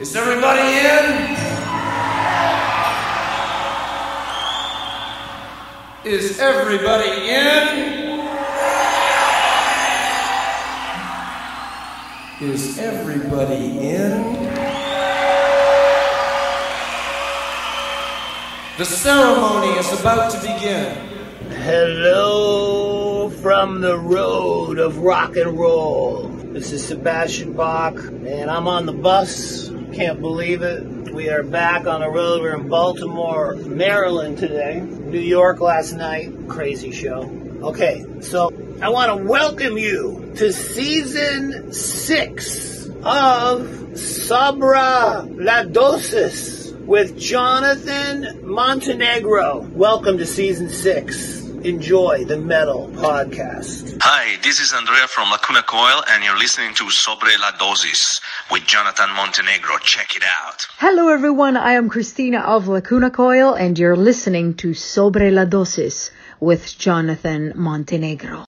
Is everybody in? Is everybody in? Is everybody in? The ceremony is about to begin. Hello from the road of rock and roll. This is Sebastian Bach, and I'm on the bus. Can't believe it. We are back on the road. We're in Baltimore, Maryland today. New York last night. Crazy show. Okay, so I want to welcome you to season six of Sabra La Dosis with Jonathan Montenegro. Welcome to season six. Enjoy the Metal Podcast. Hi, this is Andrea from Lacuna Coil, and you're listening to Sobre la Dosis with Jonathan Montenegro. Check it out. Hello, everyone. I am Christina of Lacuna Coil, and you're listening to Sobre la Dosis with Jonathan Montenegro.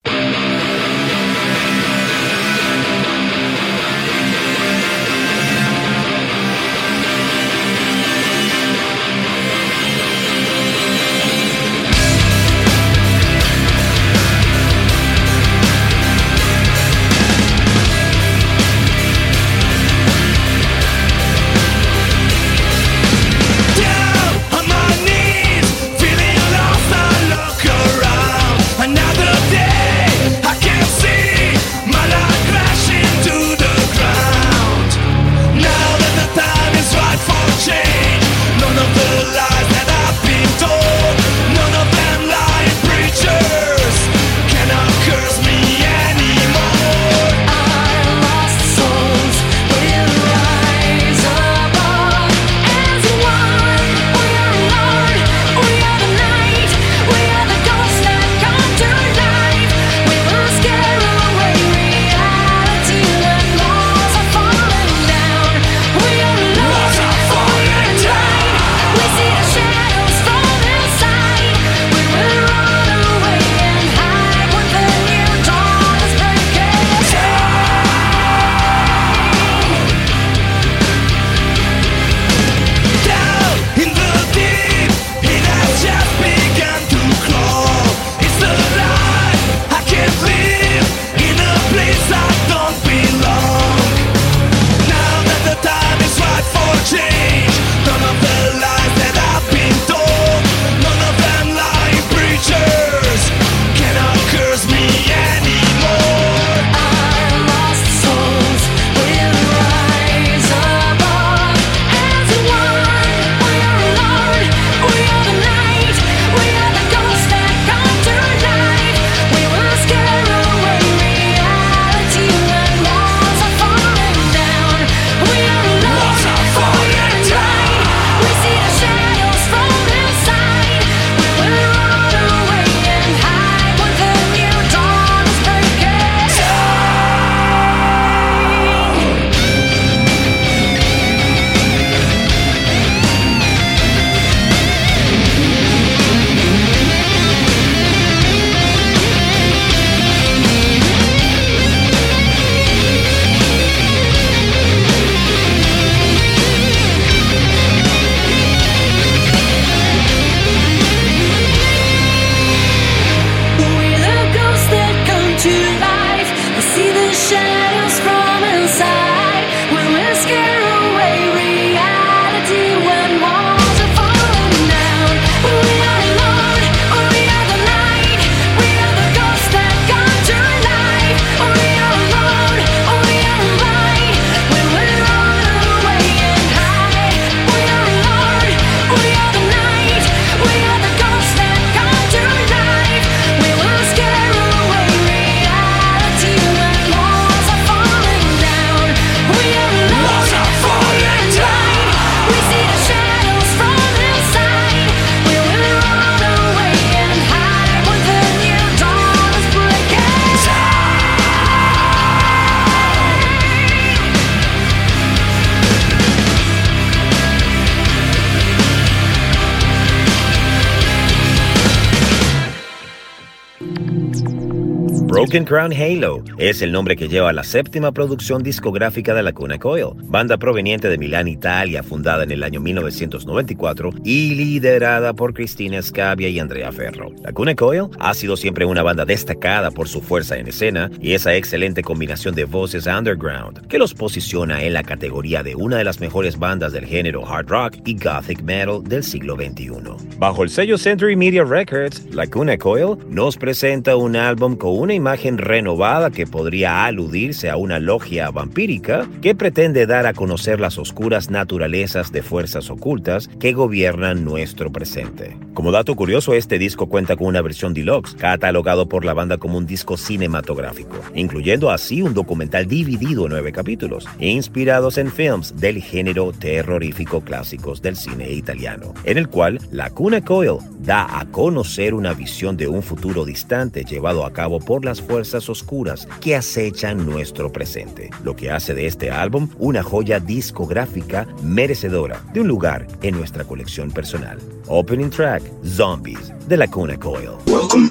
Broken Crown Halo es el nombre que lleva la séptima producción discográfica de la Cuna Coil, banda proveniente de Milán, Italia, fundada en el año 1994 y liderada por Cristina Scabia y Andrea Ferro. La Cuna Coil ha sido siempre una banda destacada por su fuerza en escena y esa excelente combinación de voces underground que los posiciona en la categoría de una de las mejores bandas del género hard rock y gothic metal del siglo XXI. Bajo el sello Century Media Records, La Cuna Coil nos presenta un álbum con una imagen renovada que podría aludirse a una logia vampírica que pretende dar a conocer las oscuras naturalezas de fuerzas ocultas que gobiernan nuestro presente. Como dato curioso, este disco cuenta con una versión deluxe, catalogado por la banda como un disco cinematográfico, incluyendo así un documental dividido en nueve capítulos, inspirados en films del género terrorífico clásicos del cine italiano, en el cual la Cuna Coil da a conocer una visión de un futuro distante llevado a cabo por las fuerzas oscuras que acechan nuestro presente, lo que hace de este álbum una joya discográfica merecedora de un lugar en nuestra colección personal. Opening track, Zombies, de la Cuna Coil. Welcome.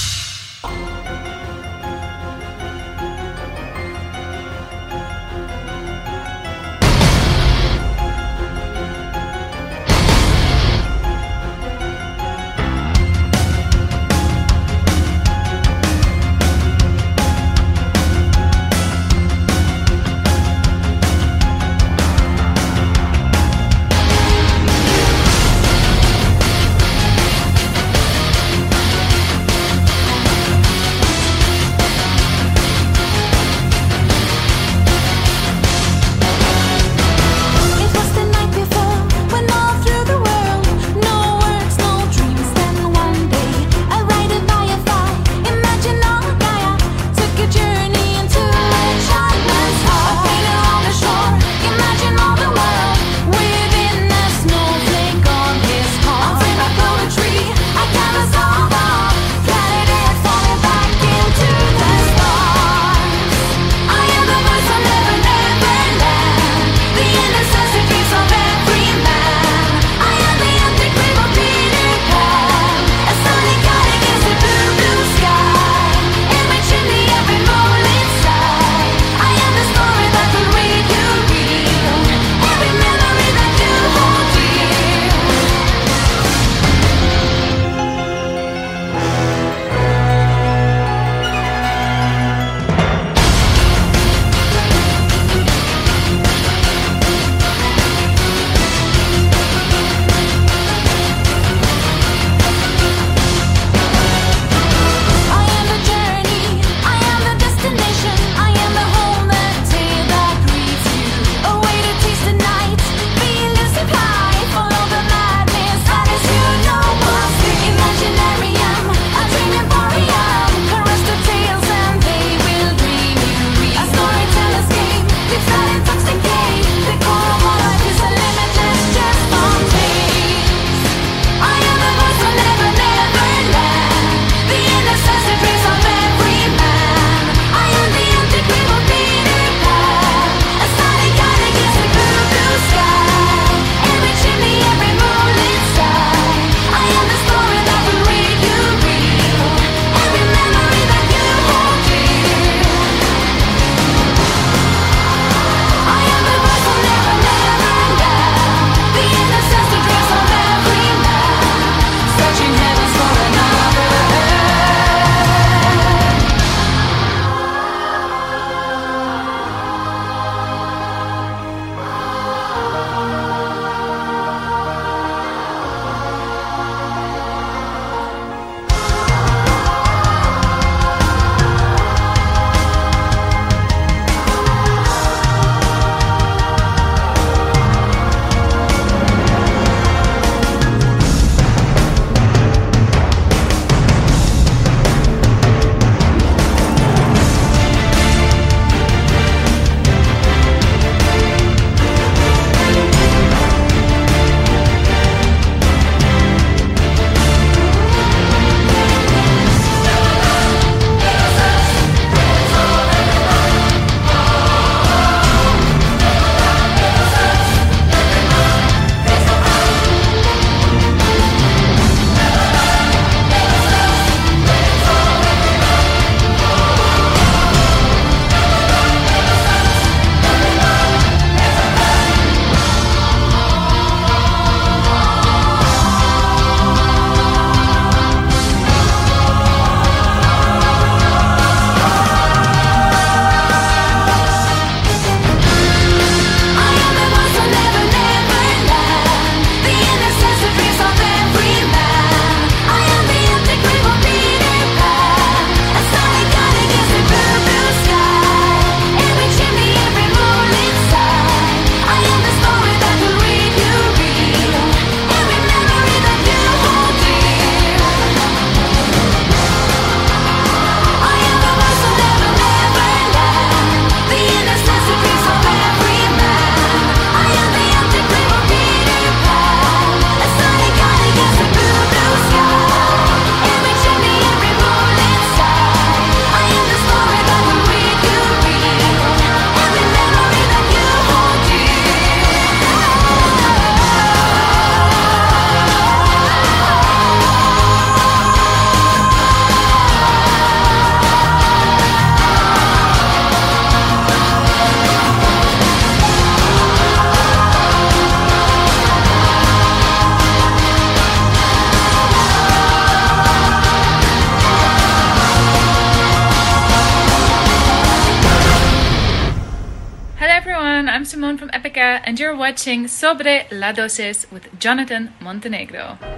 Watching Sobre la Dosis with Jonathan Montenegro.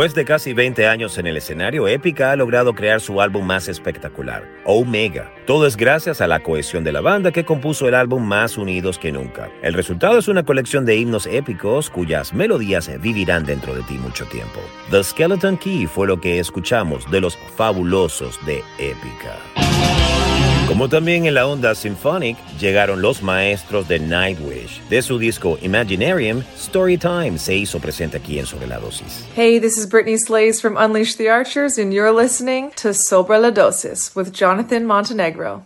Después de casi 20 años en el escenario, Épica ha logrado crear su álbum más espectacular, Omega. Todo es gracias a la cohesión de la banda que compuso el álbum más unidos que nunca. El resultado es una colección de himnos épicos cuyas melodías vivirán dentro de ti mucho tiempo. The Skeleton Key fue lo que escuchamos de los fabulosos de Épica. Como también en la onda symphonic llegaron los maestros de Nightwish. De su disco Imaginarium, Storytime se hizo presente aquí en Sobre la Dosis. Hey, this is Brittany Slays from Unleash the Archers, and you're listening to Sobre la Dosis with Jonathan Montenegro.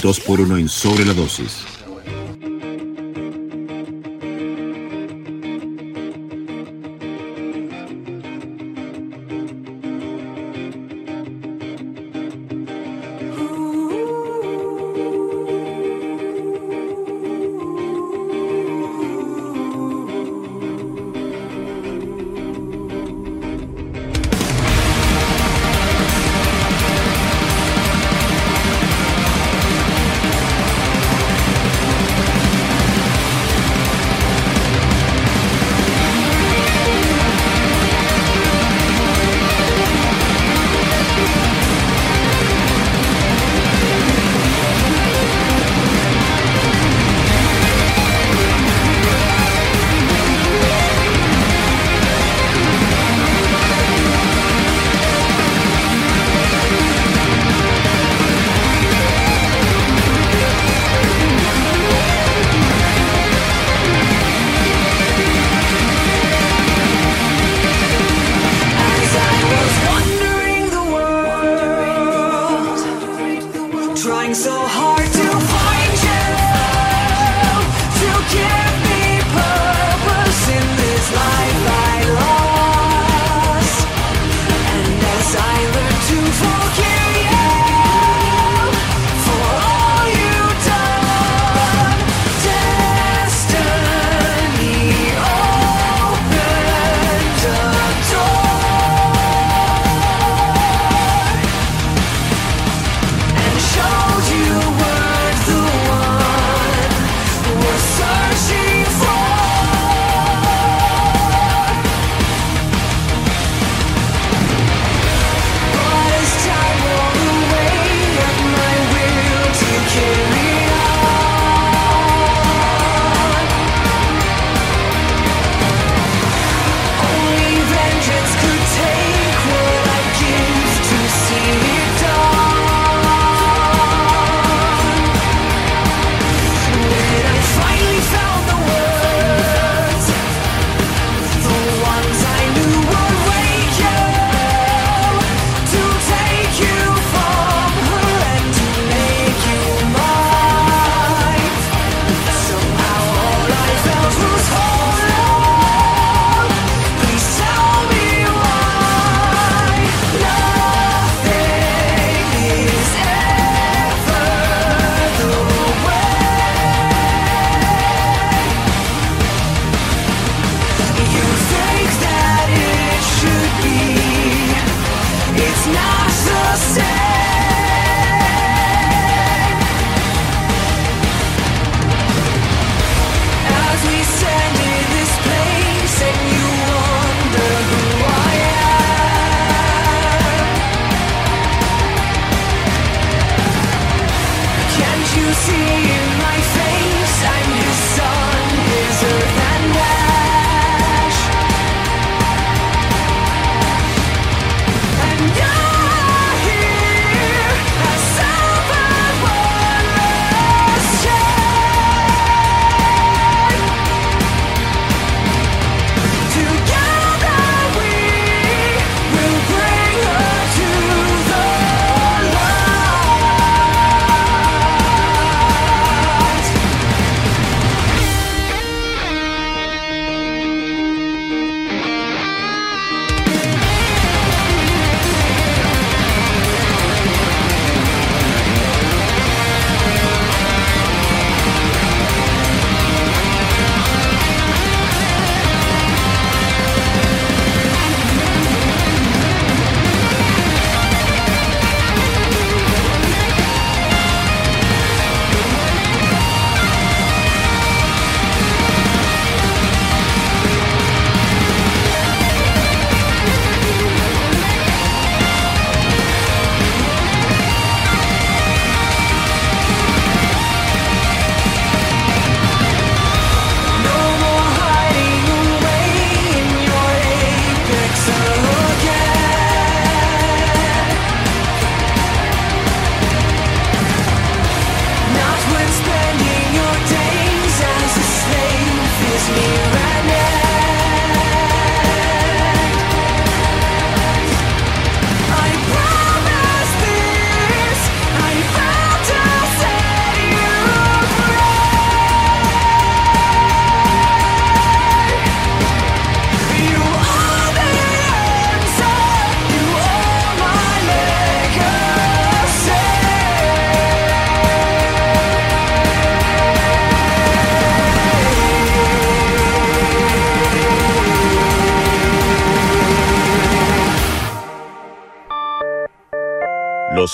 2 por 1 en Sobre la Dosis.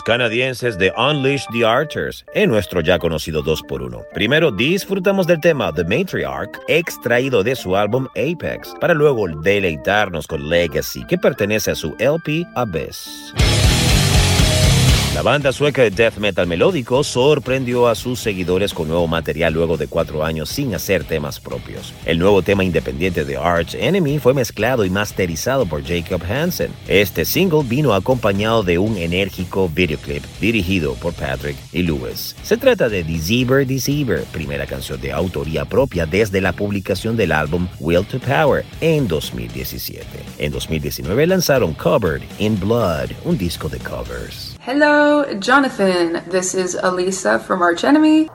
Canadienses de Unleash the Archers, en nuestro ya conocido 2x1. Primero disfrutamos del tema The Matriarch, extraído de su álbum Apex, para luego deleitarnos con Legacy, que pertenece a su LP Abyss. La banda sueca de death metal melódico sorprendió a sus seguidores con nuevo material luego de cuatro años sin hacer temas propios. El nuevo tema independiente de Arch Enemy fue mezclado y masterizado por Jacob Hansen. Este single vino acompañado de un enérgico videoclip dirigido por Patrick y Lewis. Se trata de Deceiver Deceiver, primera canción de autoría propia desde la publicación del álbum Will to Power en 2017. En 2019 lanzaron Covered in Blood, un disco de covers. Hello, Jonathan. This is Elisa from Arch Enemy.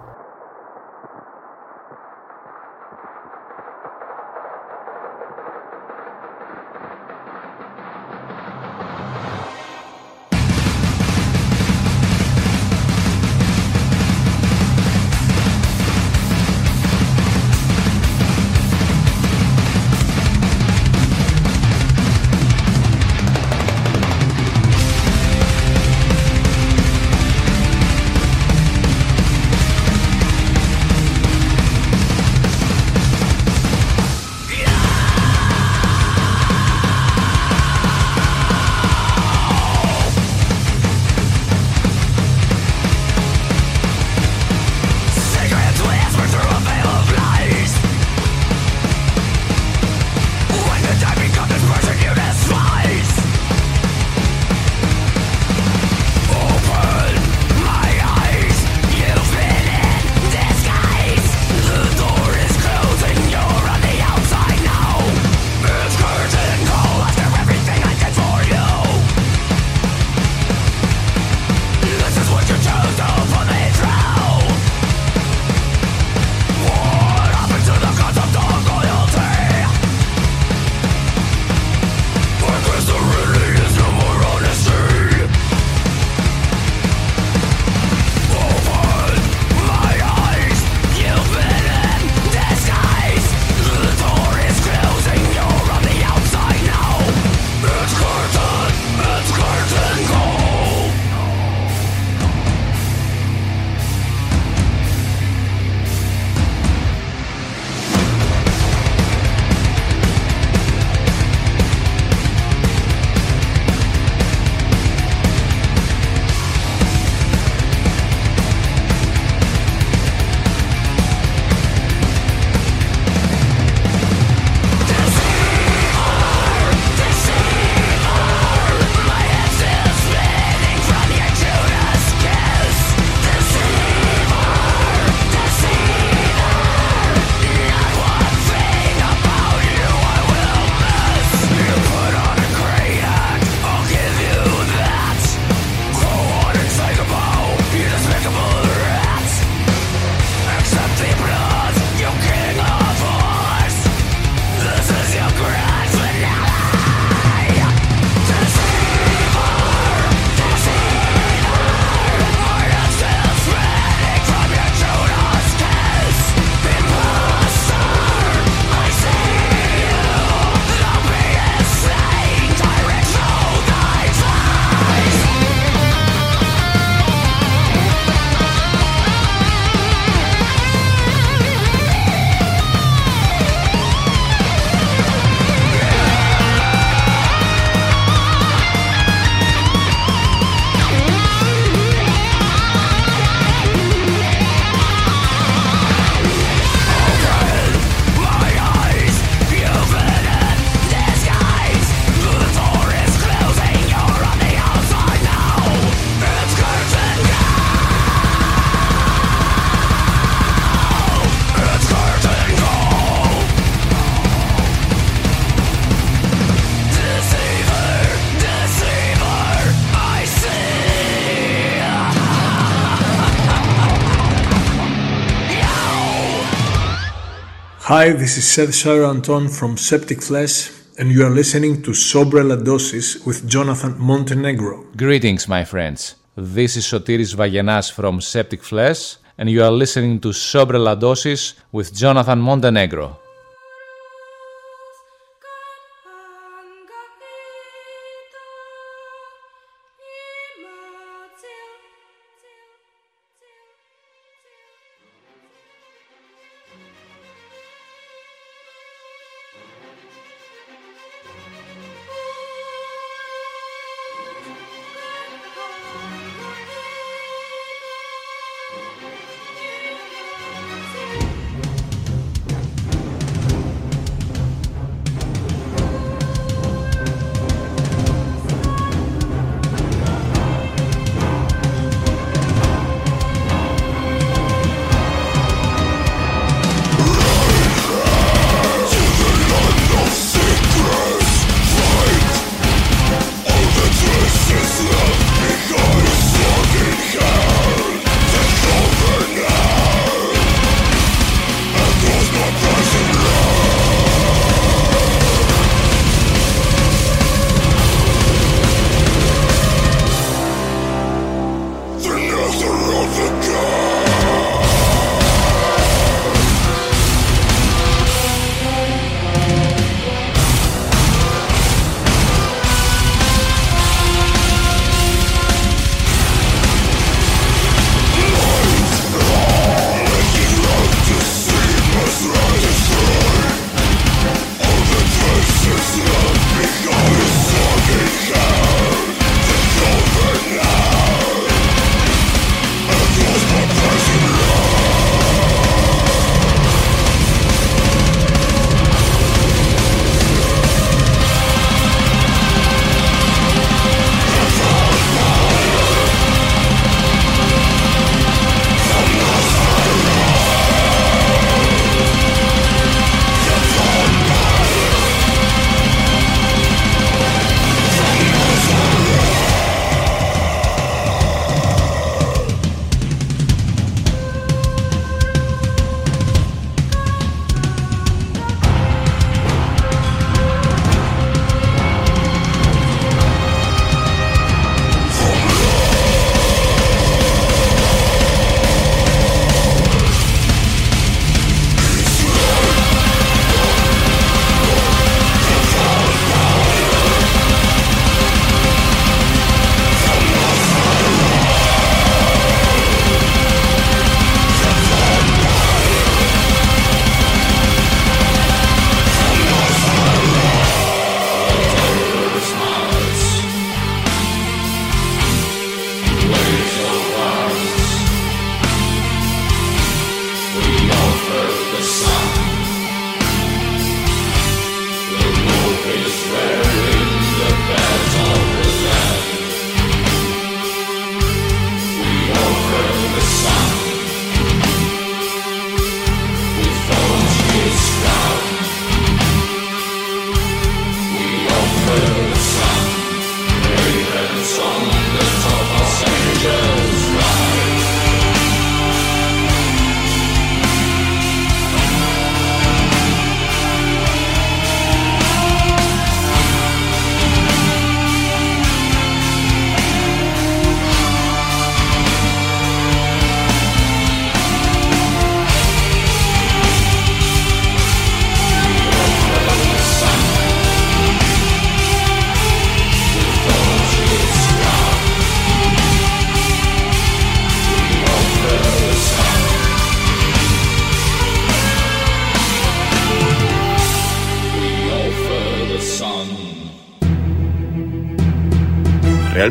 Hi, this is Seth Shire Anton from Septic Flesh, and you are listening to Sobre La Dosis with Jonathan Montenegro. Greetings, my friends. This is Sotiris Vagenas from Septic Flesh, and you are listening to Sobre La Dosis with Jonathan Montenegro.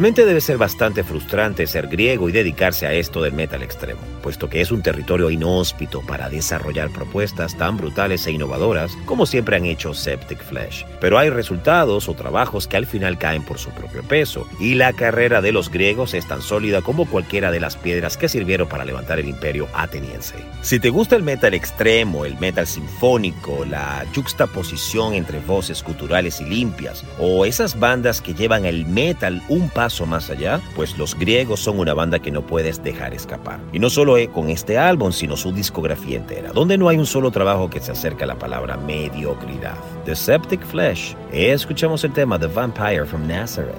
Realmente debe ser bastante frustrante ser griego y dedicarse a esto del metal extremo, puesto que es un territorio inhóspito para desarrollar propuestas tan brutales e innovadoras como siempre han hecho Septic Flesh. Pero hay resultados o trabajos que al final caen por su propio peso, y la carrera de los griegos es tan sólida como cualquiera de las piedras que sirvieron para levantar el imperio ateniense. Si te gusta el metal extremo, el metal sinfónico, la juxtaposición entre voces culturales y limpias, o esas bandas que llevan el metal un paso más allá, pues los griegos son una banda que no puedes dejar escapar. Y no solo con este álbum, sino su discografía entera, donde no hay un solo trabajo que se acerque a la palabra mediocridad. The Septic Flesh. Escuchamos el tema The Vampire from Nazareth.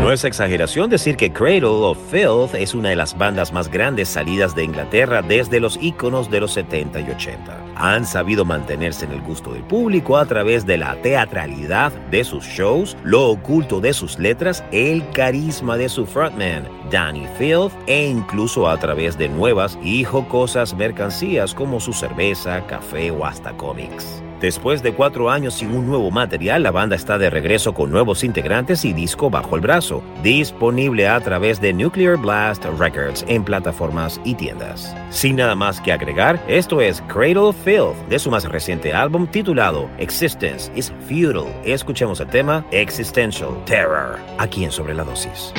No es exageración decir que Cradle of Filth es una de las bandas más grandes salidas de Inglaterra desde los íconos de los 70 y 80. Han sabido mantenerse en el gusto del público a través de la teatralidad de sus shows, lo oculto de sus letras, el carisma de su frontman, Danny Filth, e incluso a través de nuevas y jocosas mercancías como su cerveza, café o hasta cómics. Después de cuatro años sin un nuevo material, la banda está de regreso con nuevos integrantes y disco bajo el brazo, disponible a través de Nuclear Blast Records en plataformas y tiendas. Sin nada más que agregar, esto es Cradle Filth de su más reciente álbum titulado Existence is Futile. Escuchemos el tema Existential Terror, aquí en Sobre la Dosis.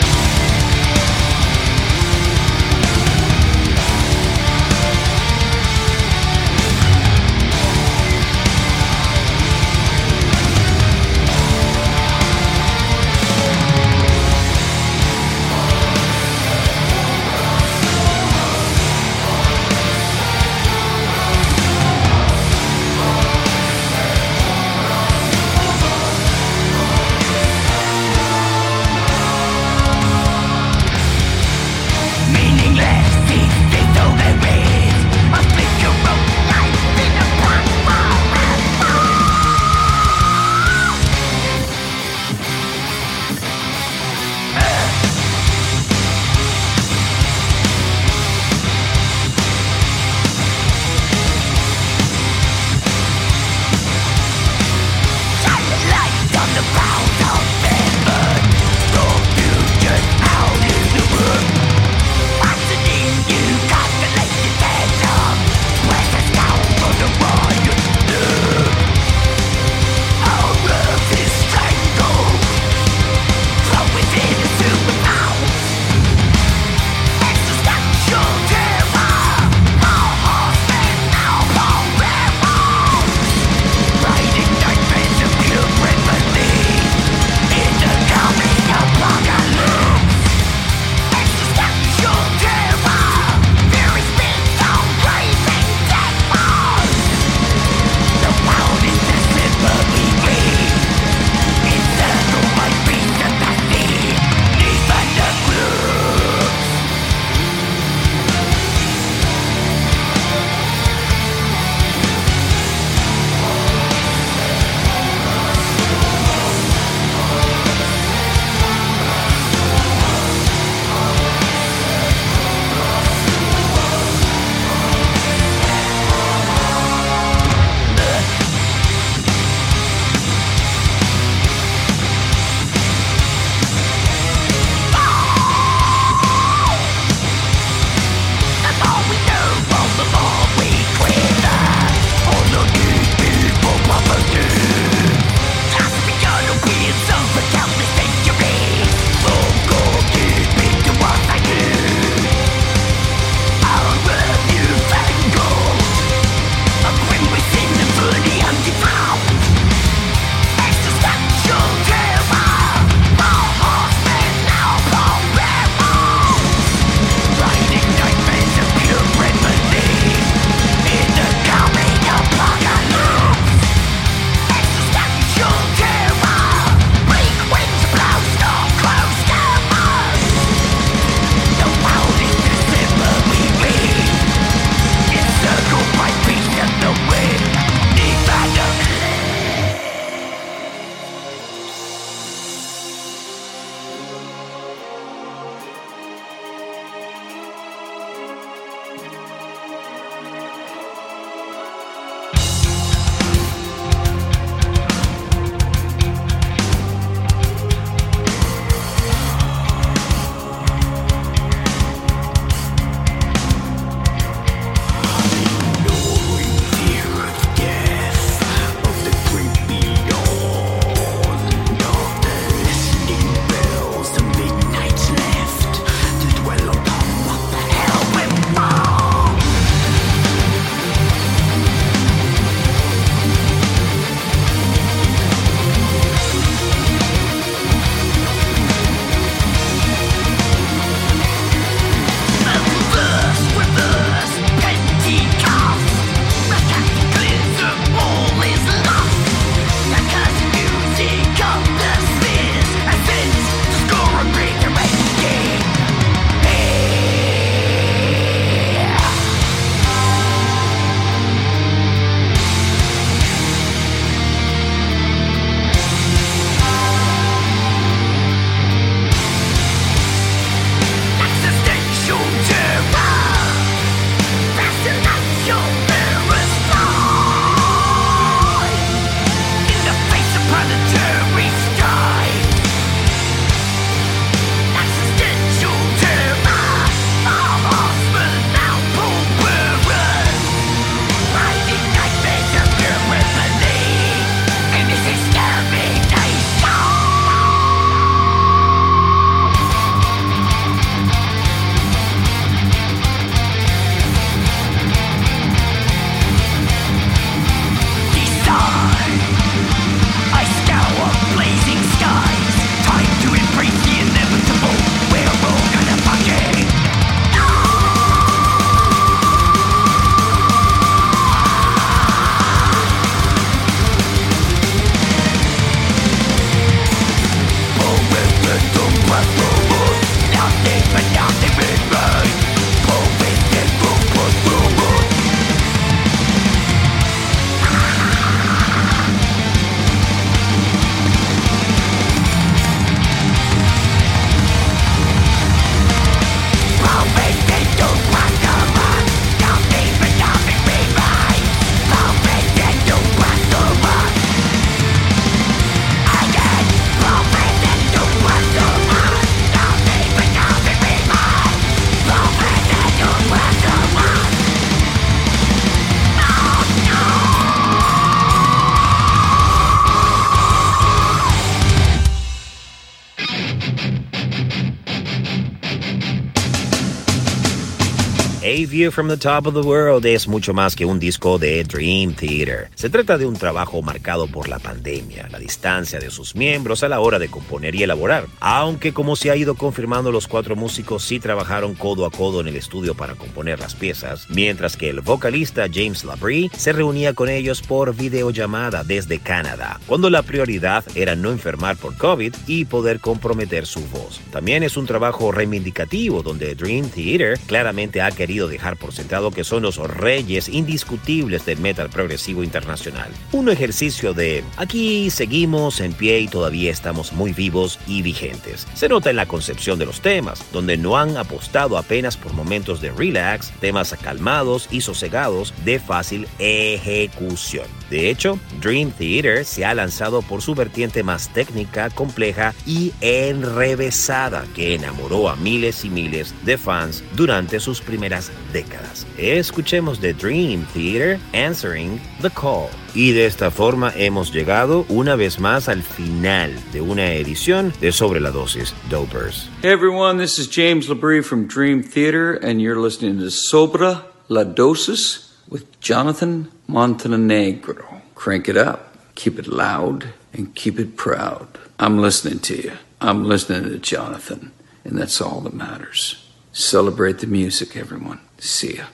View from the Top of the World es mucho más que un disco de Dream Theater. Se trata de un trabajo marcado por la pandemia, la distancia de sus miembros a la hora de componer y elaborar. Aunque como se ha ido confirmando, los cuatro músicos sí trabajaron codo a codo en el estudio para componer las piezas, mientras que el vocalista James Labrie se reunía con ellos por videollamada desde Canadá, cuando la prioridad era no enfermar por COVID y poder comprometer su voz. También es un trabajo reivindicativo donde Dream Theater claramente ha querido dejar por sentado que son los reyes indiscutibles del metal progresivo internacional. Un ejercicio de aquí seguimos en pie y todavía estamos muy vivos y vigentes. Se nota en la concepción de los temas, donde no han apostado apenas por momentos de relax, temas calmados y sosegados de fácil ejecución. De hecho, Dream Theater se ha lanzado por su vertiente más técnica, compleja y enrevesada que enamoró a miles y miles de fans durante sus primeras décadas. Escuchemos de Dream Theater Answering the Call. Y de esta forma hemos llegado una vez más al final de una edición de Sobre la Dosis Dopers. Hey everyone, this is James Labrie from Dream Theater, and you're listening to Sobra La Dosis with Jonathan Montenegro. Crank it up, keep it loud, and keep it proud. I'm listening to you. I'm listening to Jonathan, and that's all that matters. Celebrate the music, everyone. See ya.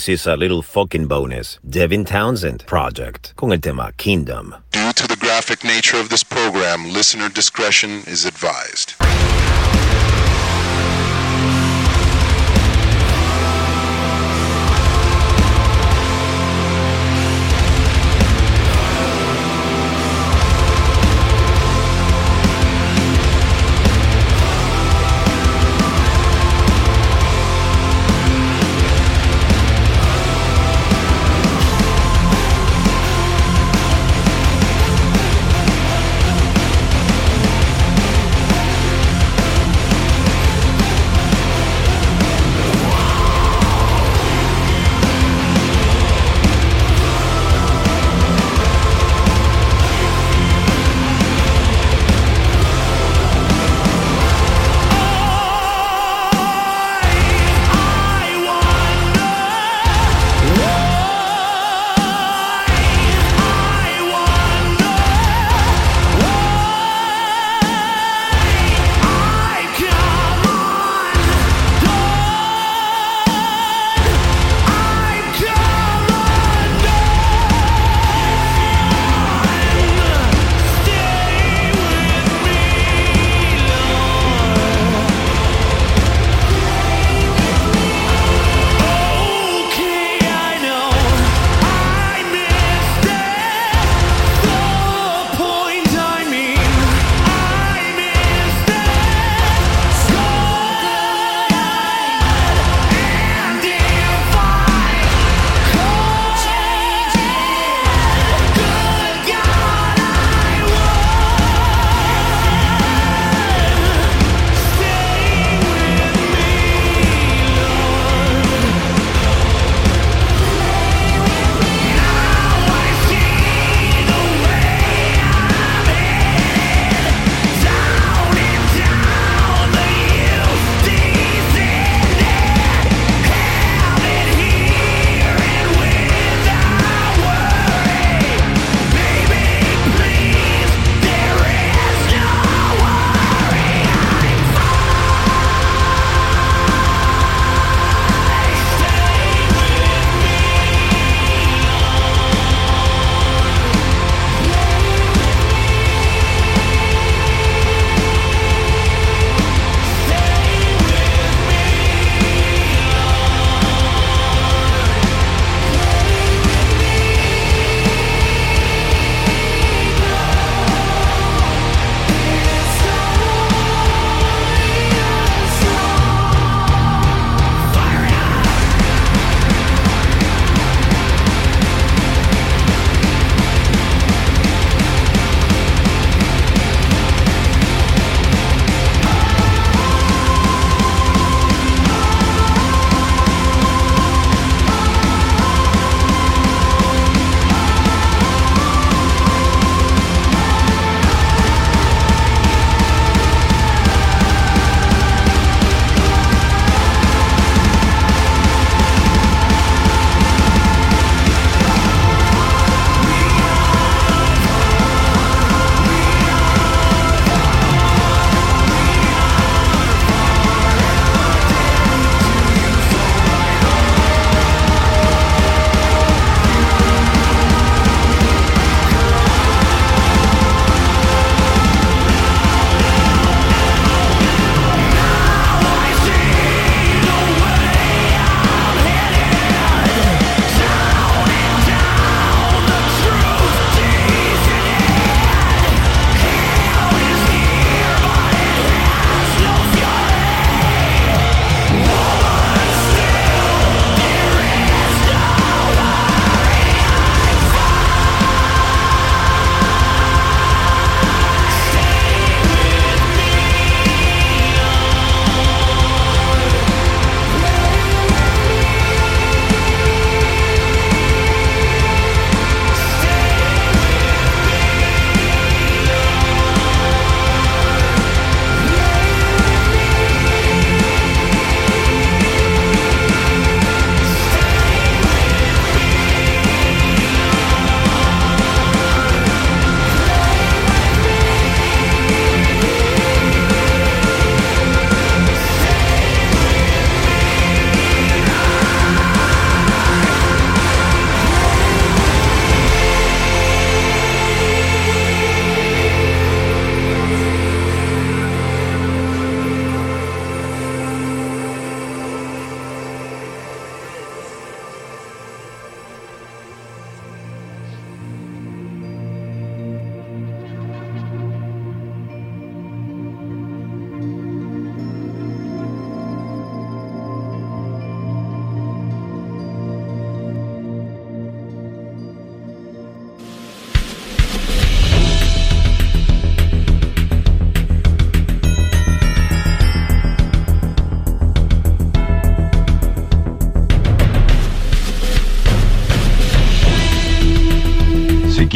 This is a little fucking bonus. Devin Townsend Project con el tema Kingdom. Due to the graphic nature of this program, listener discretion is advised.